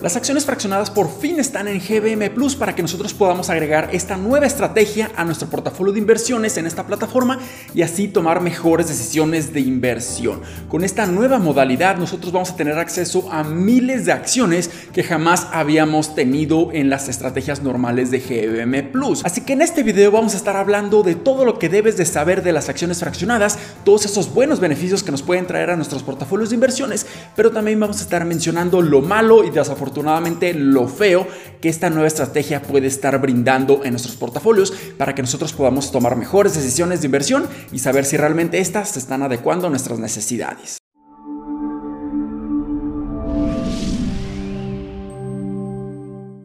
Las acciones fraccionadas por fin están en GBM Plus para que nosotros podamos agregar esta nueva estrategia a nuestro portafolio de inversiones en esta plataforma y así tomar mejores decisiones de inversión. Con esta nueva modalidad nosotros vamos a tener acceso a miles de acciones que jamás habíamos tenido en las estrategias normales de GBM Plus. Así que en este video vamos a estar hablando de todo lo que debes de saber de las acciones fraccionadas, todos esos buenos beneficios que nos pueden traer a nuestros portafolios de inversiones, pero también vamos a estar mencionando lo malo y desafortunado afortunadamente lo feo que esta nueva estrategia puede estar brindando en nuestros portafolios para que nosotros podamos tomar mejores decisiones de inversión y saber si realmente estas se están adecuando a nuestras necesidades.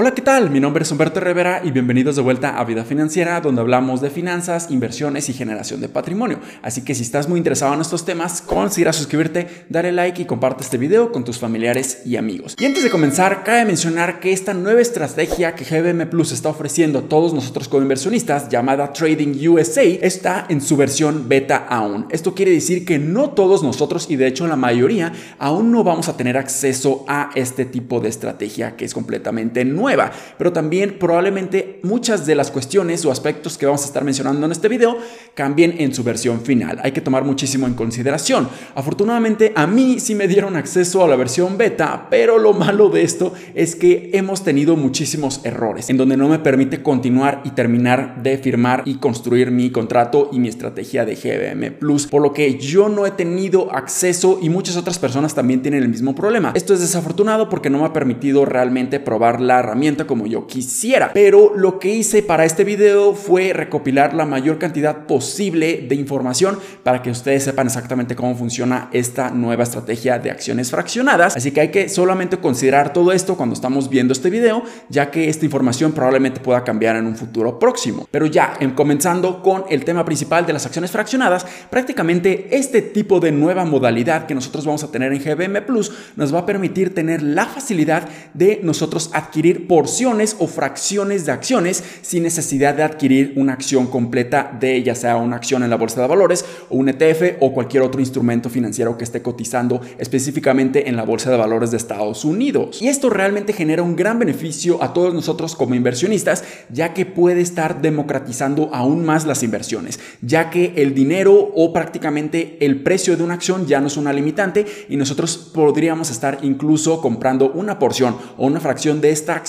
Hola, ¿qué tal? Mi nombre es Humberto Rivera y bienvenidos de vuelta a Vida Financiera, donde hablamos de finanzas, inversiones y generación de patrimonio. Así que si estás muy interesado en estos temas, considera suscribirte, darle like y comparte este video con tus familiares y amigos. Y antes de comenzar, cabe mencionar que esta nueva estrategia que GBM Plus está ofreciendo a todos nosotros como inversionistas, llamada Trading USA, está en su versión beta aún. Esto quiere decir que no todos nosotros, y de hecho la mayoría, aún no vamos a tener acceso a este tipo de estrategia que es completamente nueva pero también probablemente muchas de las cuestiones o aspectos que vamos a estar mencionando en este video cambien en su versión final. Hay que tomar muchísimo en consideración. Afortunadamente a mí sí me dieron acceso a la versión beta, pero lo malo de esto es que hemos tenido muchísimos errores en donde no me permite continuar y terminar de firmar y construir mi contrato y mi estrategia de GBM Plus, por lo que yo no he tenido acceso y muchas otras personas también tienen el mismo problema. Esto es desafortunado porque no me ha permitido realmente probar la herramienta como yo quisiera. Pero lo que hice para este video fue recopilar la mayor cantidad posible de información para que ustedes sepan exactamente cómo funciona esta nueva estrategia de acciones fraccionadas. Así que hay que solamente considerar todo esto cuando estamos viendo este video, ya que esta información probablemente pueda cambiar en un futuro próximo. Pero ya, en comenzando con el tema principal de las acciones fraccionadas, prácticamente este tipo de nueva modalidad que nosotros vamos a tener en GBM Plus nos va a permitir tener la facilidad de nosotros adquirir porciones o fracciones de acciones sin necesidad de adquirir una acción completa de ya sea una acción en la bolsa de valores o un ETF o cualquier otro instrumento financiero que esté cotizando específicamente en la bolsa de valores de Estados Unidos. Y esto realmente genera un gran beneficio a todos nosotros como inversionistas, ya que puede estar democratizando aún más las inversiones, ya que el dinero o prácticamente el precio de una acción ya no es una limitante y nosotros podríamos estar incluso comprando una porción o una fracción de esta acción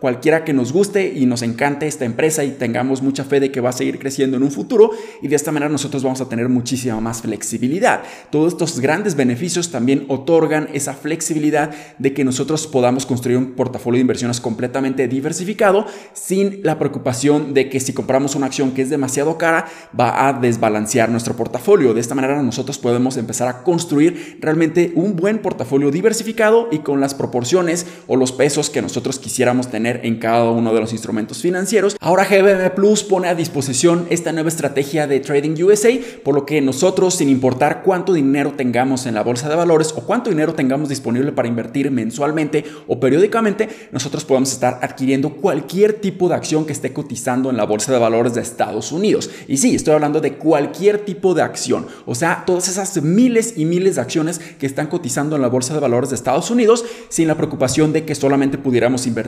cualquiera que nos guste y nos encante esta empresa y tengamos mucha fe de que va a seguir creciendo en un futuro y de esta manera nosotros vamos a tener muchísima más flexibilidad. Todos estos grandes beneficios también otorgan esa flexibilidad de que nosotros podamos construir un portafolio de inversiones completamente diversificado sin la preocupación de que si compramos una acción que es demasiado cara va a desbalancear nuestro portafolio. De esta manera nosotros podemos empezar a construir realmente un buen portafolio diversificado y con las proporciones o los pesos que nosotros quisiéramos tener en cada uno de los instrumentos financieros. Ahora GBM Plus pone a disposición esta nueva estrategia de Trading USA, por lo que nosotros, sin importar cuánto dinero tengamos en la bolsa de valores o cuánto dinero tengamos disponible para invertir mensualmente o periódicamente, nosotros podemos estar adquiriendo cualquier tipo de acción que esté cotizando en la bolsa de valores de Estados Unidos. Y sí, estoy hablando de cualquier tipo de acción, o sea, todas esas miles y miles de acciones que están cotizando en la bolsa de valores de Estados Unidos sin la preocupación de que solamente pudiéramos invertir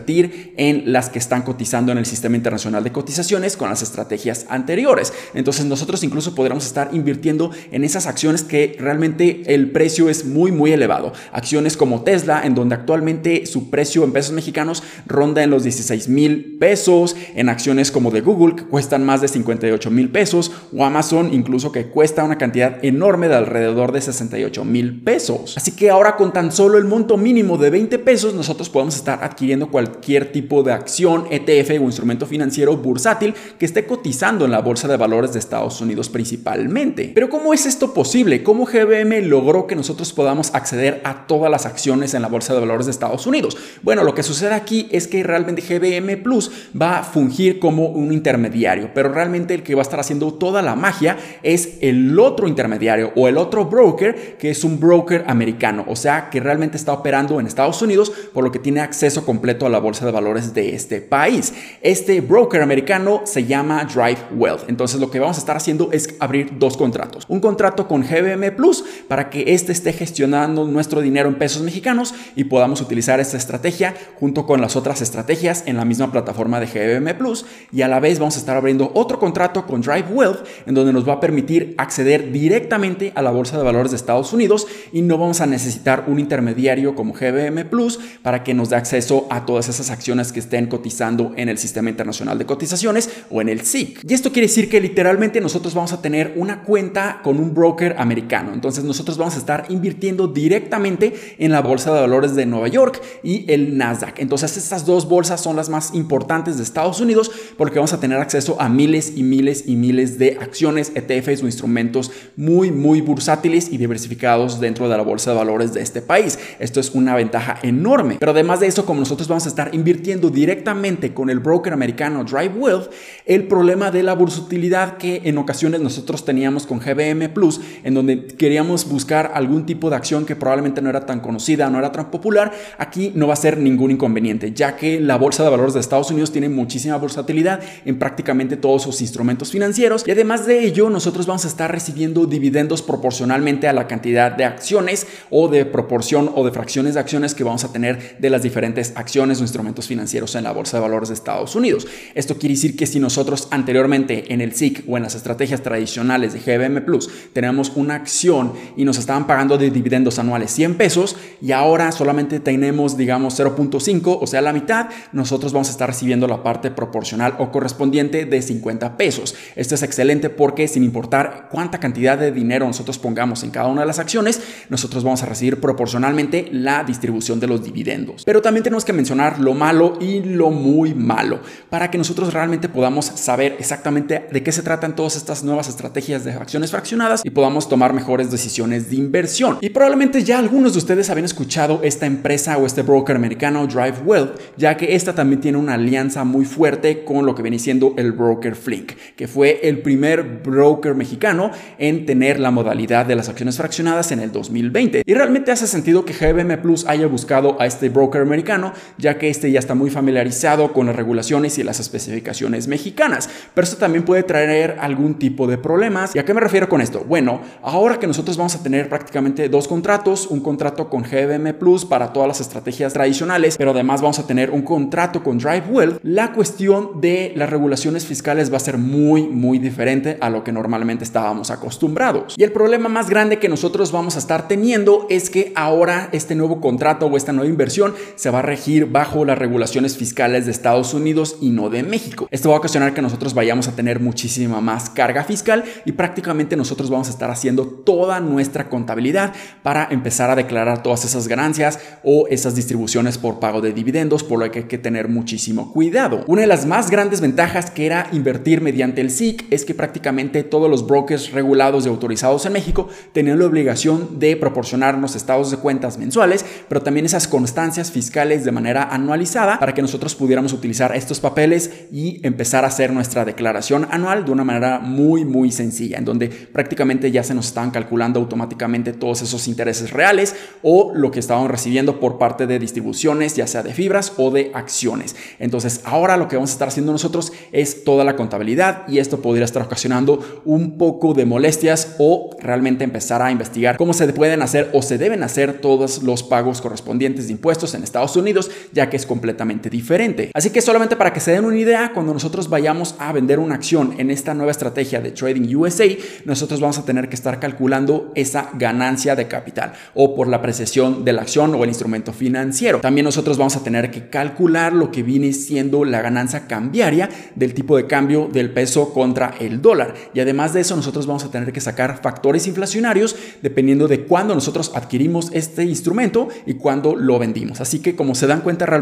en las que están cotizando en el sistema internacional de cotizaciones con las estrategias anteriores. Entonces nosotros incluso podríamos estar invirtiendo en esas acciones que realmente el precio es muy muy elevado. Acciones como Tesla, en donde actualmente su precio en pesos mexicanos ronda en los 16 mil pesos, en acciones como de Google que cuestan más de 58 mil pesos, o Amazon incluso que cuesta una cantidad enorme de alrededor de 68 mil pesos. Así que ahora con tan solo el monto mínimo de 20 pesos nosotros podemos estar adquiriendo cualquier cualquier tipo de acción, ETF o instrumento financiero bursátil que esté cotizando en la bolsa de valores de Estados Unidos principalmente. Pero ¿cómo es esto posible? ¿Cómo GBM logró que nosotros podamos acceder a todas las acciones en la bolsa de valores de Estados Unidos? Bueno, lo que sucede aquí es que realmente GBM Plus va a fungir como un intermediario, pero realmente el que va a estar haciendo toda la magia es el otro intermediario o el otro broker que es un broker americano, o sea, que realmente está operando en Estados Unidos, por lo que tiene acceso completo a la bolsa de valores de este país. Este broker americano se llama Drive Wealth. Entonces lo que vamos a estar haciendo es abrir dos contratos. Un contrato con GBM Plus para que éste esté gestionando nuestro dinero en pesos mexicanos y podamos utilizar esta estrategia junto con las otras estrategias en la misma plataforma de GBM Plus. Y a la vez vamos a estar abriendo otro contrato con Drive Wealth en donde nos va a permitir acceder directamente a la bolsa de valores de Estados Unidos y no vamos a necesitar un intermediario como GBM Plus para que nos dé acceso a todas esas acciones que estén cotizando en el Sistema Internacional de Cotizaciones o en el SIC. Y esto quiere decir que literalmente nosotros vamos a tener una cuenta con un broker americano. Entonces nosotros vamos a estar invirtiendo directamente en la bolsa de valores de Nueva York y el Nasdaq. Entonces estas dos bolsas son las más importantes de Estados Unidos porque vamos a tener acceso a miles y miles y miles de acciones, ETFs o instrumentos muy, muy bursátiles y diversificados dentro de la bolsa de valores de este país. Esto es una ventaja enorme. Pero además de eso, como nosotros vamos a estar invirtiendo directamente con el broker americano Drive Wealth, el problema de la bursatilidad que en ocasiones nosotros teníamos con GBM Plus, en donde queríamos buscar algún tipo de acción que probablemente no era tan conocida, no era tan popular, aquí no va a ser ningún inconveniente, ya que la bolsa de valores de Estados Unidos tiene muchísima bursatilidad en prácticamente todos sus instrumentos financieros y además de ello nosotros vamos a estar recibiendo dividendos proporcionalmente a la cantidad de acciones o de proporción o de fracciones de acciones que vamos a tener de las diferentes acciones instrumentos financieros en la bolsa de valores de Estados Unidos. Esto quiere decir que si nosotros anteriormente en el SIC o en las estrategias tradicionales de GBM Plus tenemos una acción y nos estaban pagando de dividendos anuales 100 pesos y ahora solamente tenemos digamos 0.5, o sea la mitad, nosotros vamos a estar recibiendo la parte proporcional o correspondiente de 50 pesos. Esto es excelente porque sin importar cuánta cantidad de dinero nosotros pongamos en cada una de las acciones, nosotros vamos a recibir proporcionalmente la distribución de los dividendos. Pero también tenemos que mencionar lo malo y lo muy malo para que nosotros realmente podamos saber exactamente de qué se tratan todas estas nuevas estrategias de acciones fraccionadas y podamos tomar mejores decisiones de inversión. Y probablemente ya algunos de ustedes habían escuchado esta empresa o este broker americano Drive Wealth, ya que esta también tiene una alianza muy fuerte con lo que viene siendo el broker Flink, que fue el primer broker mexicano en tener la modalidad de las acciones fraccionadas en el 2020. Y realmente hace sentido que GBM Plus haya buscado a este broker americano, ya que este ya está muy familiarizado con las regulaciones y las especificaciones mexicanas. Pero esto también puede traer algún tipo de problemas. ¿Y a qué me refiero con esto? Bueno, ahora que nosotros vamos a tener prácticamente dos contratos, un contrato con GBM Plus para todas las estrategias tradicionales, pero además vamos a tener un contrato con Drive Wealth, la cuestión de las regulaciones fiscales va a ser muy, muy diferente a lo que normalmente estábamos acostumbrados. Y el problema más grande que nosotros vamos a estar teniendo es que ahora este nuevo contrato o esta nueva inversión se va a regir bajo las regulaciones fiscales de Estados Unidos y no de México. Esto va a ocasionar que nosotros vayamos a tener muchísima más carga fiscal y prácticamente nosotros vamos a estar haciendo toda nuestra contabilidad para empezar a declarar todas esas ganancias o esas distribuciones por pago de dividendos, por lo que hay que tener muchísimo cuidado. Una de las más grandes ventajas que era invertir mediante el SIC es que prácticamente todos los brokers regulados y autorizados en México tenían la obligación de proporcionarnos estados de cuentas mensuales, pero también esas constancias fiscales de manera anualizada para que nosotros pudiéramos utilizar estos papeles y empezar a hacer nuestra declaración anual de una manera muy muy sencilla, en donde prácticamente ya se nos estaban calculando automáticamente todos esos intereses reales o lo que estábamos recibiendo por parte de distribuciones, ya sea de fibras o de acciones. Entonces, ahora lo que vamos a estar haciendo nosotros es toda la contabilidad y esto podría estar ocasionando un poco de molestias o realmente empezar a investigar cómo se pueden hacer o se deben hacer todos los pagos correspondientes de impuestos en Estados Unidos, ya que es completamente diferente. Así que solamente para que se den una idea, cuando nosotros vayamos a vender una acción en esta nueva estrategia de Trading USA, nosotros vamos a tener que estar calculando esa ganancia de capital o por la apreciación de la acción o el instrumento financiero. También nosotros vamos a tener que calcular lo que viene siendo la ganancia cambiaria del tipo de cambio del peso contra el dólar. Y además de eso, nosotros vamos a tener que sacar factores inflacionarios dependiendo de cuándo nosotros adquirimos este instrumento y cuándo lo vendimos. Así que como se dan cuenta, realmente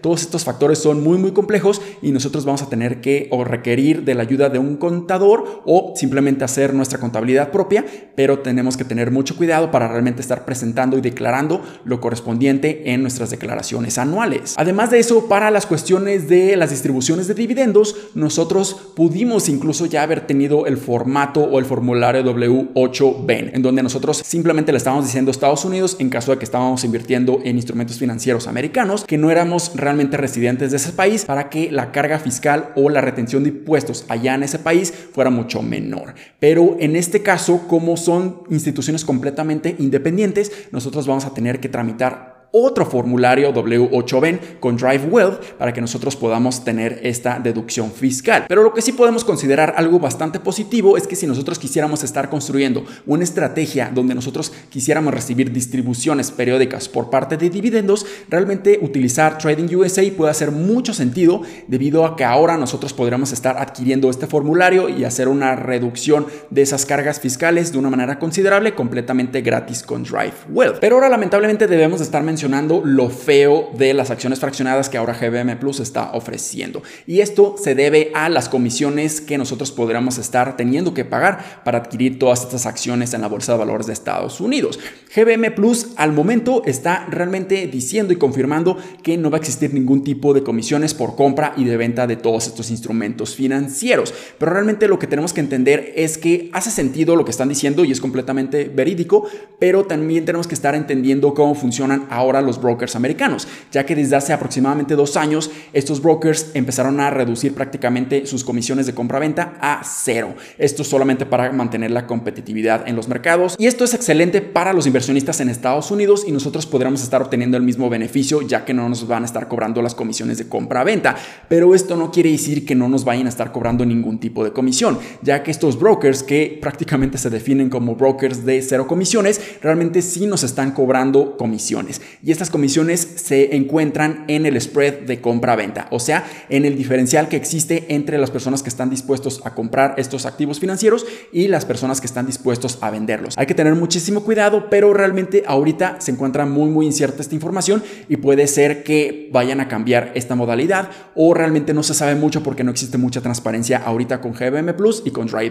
todos estos factores son muy, muy complejos y nosotros vamos a tener que o requerir de la ayuda de un contador o simplemente hacer nuestra contabilidad propia, pero tenemos que tener mucho cuidado para realmente estar presentando y declarando lo correspondiente en nuestras declaraciones anuales. Además de eso, para las cuestiones de las distribuciones de dividendos, nosotros pudimos incluso ya haber tenido el formato o el formulario W8BEN, en donde nosotros simplemente le estábamos diciendo Estados Unidos en caso de que estábamos invirtiendo en instrumentos financieros americanos, que no era realmente residentes de ese país para que la carga fiscal o la retención de impuestos allá en ese país fuera mucho menor. Pero en este caso, como son instituciones completamente independientes, nosotros vamos a tener que tramitar otro formulario W8Ben con Drive Wealth para que nosotros podamos tener esta deducción fiscal. Pero lo que sí podemos considerar algo bastante positivo es que si nosotros quisiéramos estar construyendo una estrategia donde nosotros quisiéramos recibir distribuciones periódicas por parte de dividendos, realmente utilizar Trading USA puede hacer mucho sentido debido a que ahora nosotros podríamos estar adquiriendo este formulario y hacer una reducción de esas cargas fiscales de una manera considerable completamente gratis con Drive Wealth. Pero ahora lamentablemente debemos estar mencionando mencionando lo feo de las acciones fraccionadas que ahora GBM Plus está ofreciendo. Y esto se debe a las comisiones que nosotros podríamos estar teniendo que pagar para adquirir todas estas acciones en la Bolsa de Valores de Estados Unidos. GBM Plus al momento está realmente diciendo y confirmando que no va a existir ningún tipo de comisiones por compra y de venta de todos estos instrumentos financieros. Pero realmente lo que tenemos que entender es que hace sentido lo que están diciendo y es completamente verídico, pero también tenemos que estar entendiendo cómo funcionan ahora los brokers americanos, ya que desde hace aproximadamente dos años estos brokers empezaron a reducir prácticamente sus comisiones de compra-venta a cero. Esto solamente para mantener la competitividad en los mercados y esto es excelente para los inversionistas en Estados Unidos y nosotros podremos estar obteniendo el mismo beneficio ya que no nos van a estar cobrando las comisiones de compra-venta. Pero esto no quiere decir que no nos vayan a estar cobrando ningún tipo de comisión, ya que estos brokers que prácticamente se definen como brokers de cero comisiones, realmente sí nos están cobrando comisiones y estas comisiones se encuentran en el spread de compra-venta, o sea, en el diferencial que existe entre las personas que están dispuestos a comprar estos activos financieros y las personas que están dispuestos a venderlos. Hay que tener muchísimo cuidado, pero realmente ahorita se encuentra muy muy incierta esta información y puede ser que vayan a cambiar esta modalidad o realmente no se sabe mucho porque no existe mucha transparencia ahorita con GBM Plus y con Drive.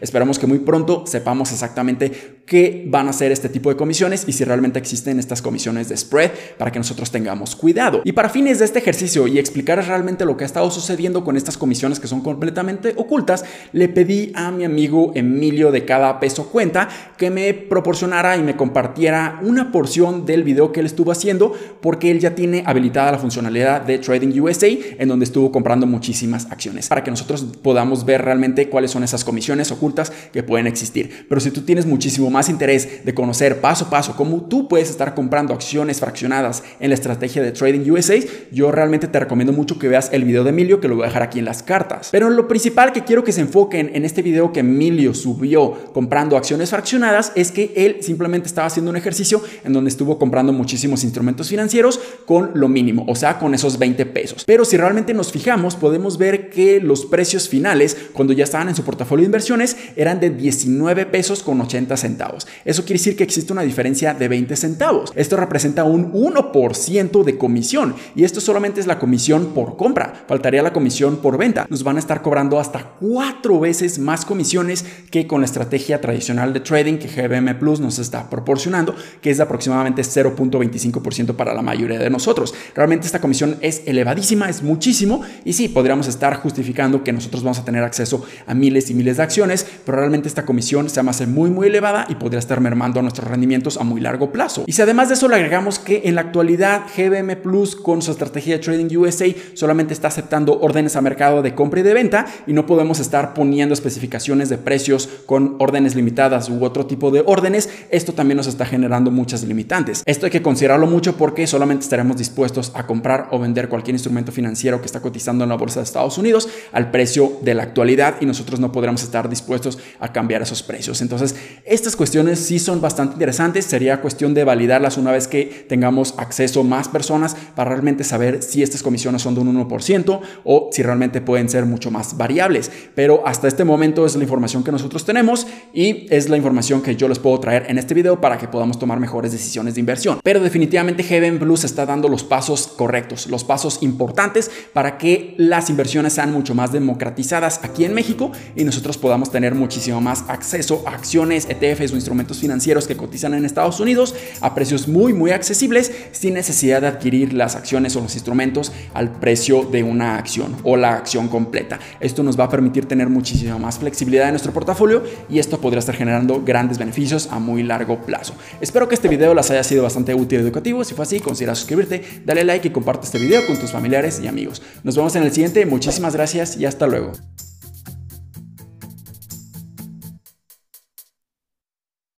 Esperamos que muy pronto sepamos exactamente qué van a ser este tipo de comisiones y si realmente existen estas comisiones de spread para que nosotros tengamos cuidado. Y para fines de este ejercicio y explicar realmente lo que ha estado sucediendo con estas comisiones que son completamente ocultas, le pedí a mi amigo Emilio de cada peso cuenta que me proporcionara y me compartiera una porción del video que él estuvo haciendo porque él ya tiene habilitada la funcionalidad de Trading USA en donde estuvo comprando muchísimas acciones para que nosotros podamos ver realmente cuáles son esas comisiones ocultas que pueden existir. Pero si tú tienes muchísimo más interés de conocer paso a paso cómo tú puedes estar comprando acciones fraccionadas en la estrategia de Trading USA, yo realmente te recomiendo mucho que veas el video de Emilio, que lo voy a dejar aquí en las cartas. Pero lo principal que quiero que se enfoquen en este video que Emilio subió comprando acciones fraccionadas es que él simplemente estaba haciendo un ejercicio en donde estuvo comprando muchísimos instrumentos financieros con lo mínimo, o sea, con esos 20 pesos. Pero si realmente nos fijamos, podemos ver que los precios finales, cuando ya estaban en su portafolio de inversiones, eran de 19 pesos con 80 centavos. Eso quiere decir que existe una diferencia de 20 centavos. Esto representa un 1% de comisión. Y esto solamente es la comisión por compra. Faltaría la comisión por venta. Nos van a estar cobrando hasta cuatro veces más comisiones que con la estrategia tradicional de trading que GBM Plus nos está proporcionando, que es de aproximadamente 0.25% para la mayoría de nosotros. Realmente esta comisión es elevadísima, es muchísimo. Y sí, podríamos estar justificando que nosotros vamos a tener acceso a miles y miles de acciones, pero realmente esta comisión se va a hacer muy, muy elevada y podría estar mermando nuestros rendimientos a muy largo plazo. Y si además de eso le agregamos que en la actualidad GBM Plus con su estrategia de Trading USA solamente está aceptando órdenes a mercado de compra y de venta y no podemos estar poniendo especificaciones de precios con órdenes limitadas u otro tipo de órdenes. Esto también nos está generando muchas limitantes. Esto hay que considerarlo mucho porque solamente estaremos dispuestos a comprar o vender cualquier instrumento financiero que está cotizando en la bolsa de Estados Unidos al precio de la actualidad y nosotros no podremos estar dispuestos a cambiar esos precios. Entonces, estas cuestiones sí son bastante interesantes. Sería cuestión de validarlas una vez que tengamos acceso más personas para realmente saber si estas comisiones son de un 1% o si realmente pueden ser mucho más variables. Pero hasta este momento es la información que nosotros tenemos y es la información que yo les puedo traer en este video para que podamos tomar mejores decisiones de inversión. Pero definitivamente Heaven Plus está dando los pasos correctos, los pasos importantes para que las inversiones sean mucho más democratizadas aquí en México y nosotros podamos tener muchísimo más acceso a acciones, ETFs o instrumentos financieros que cotizan en Estados Unidos a precios muy muy accesibles accesibles sin necesidad de adquirir las acciones o los instrumentos al precio de una acción o la acción completa. Esto nos va a permitir tener muchísima más flexibilidad en nuestro portafolio y esto podría estar generando grandes beneficios a muy largo plazo. Espero que este video les haya sido bastante útil y educativo. Si fue así, considera suscribirte, dale like y comparte este video con tus familiares y amigos. Nos vemos en el siguiente. Muchísimas gracias y hasta luego.